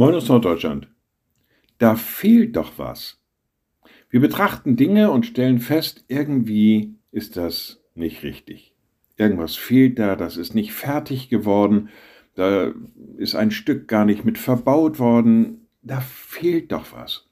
Moin aus Norddeutschland. Da fehlt doch was. Wir betrachten Dinge und stellen fest, irgendwie ist das nicht richtig. Irgendwas fehlt da, das ist nicht fertig geworden, da ist ein Stück gar nicht mit verbaut worden, da fehlt doch was.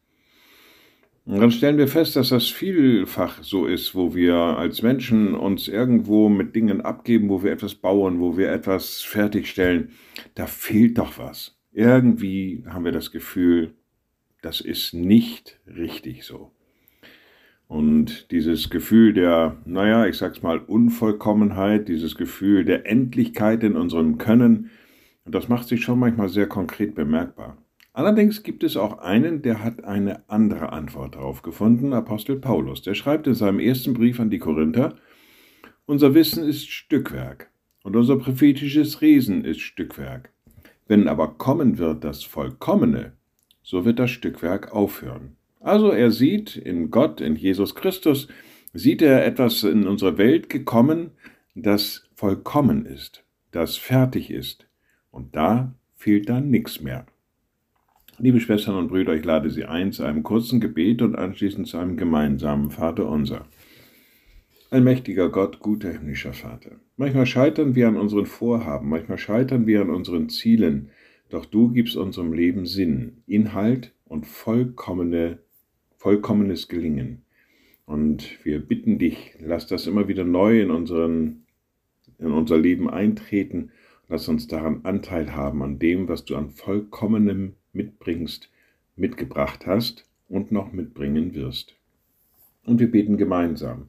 Und dann stellen wir fest, dass das vielfach so ist, wo wir als Menschen uns irgendwo mit Dingen abgeben, wo wir etwas bauen, wo wir etwas fertigstellen. Da fehlt doch was irgendwie haben wir das Gefühl, das ist nicht richtig so. Und dieses Gefühl der, naja, ich sag's mal, Unvollkommenheit, dieses Gefühl der Endlichkeit in unserem Können, das macht sich schon manchmal sehr konkret bemerkbar. Allerdings gibt es auch einen, der hat eine andere Antwort darauf gefunden, Apostel Paulus. Der schreibt in seinem ersten Brief an die Korinther, unser Wissen ist Stückwerk und unser prophetisches Reden ist Stückwerk. Wenn aber kommen wird das Vollkommene, so wird das Stückwerk aufhören. Also er sieht in Gott, in Jesus Christus, sieht er etwas in unsere Welt gekommen, das vollkommen ist, das fertig ist. Und da fehlt dann nichts mehr. Liebe Schwestern und Brüder, ich lade Sie ein zu einem kurzen Gebet und anschließend zu einem gemeinsamen Vater unser. Allmächtiger Gott, guter himmlischer Vater, manchmal scheitern wir an unseren Vorhaben, manchmal scheitern wir an unseren Zielen, doch du gibst unserem Leben Sinn, Inhalt und vollkommene, vollkommenes Gelingen. Und wir bitten dich, lass das immer wieder neu in, unseren, in unser Leben eintreten. Lass uns daran Anteil haben, an dem, was du an vollkommenem mitbringst, mitgebracht hast und noch mitbringen wirst. Und wir beten gemeinsam.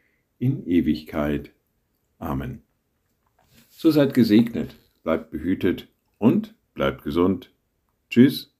in Ewigkeit. Amen. So seid gesegnet, bleibt behütet und bleibt gesund. Tschüss.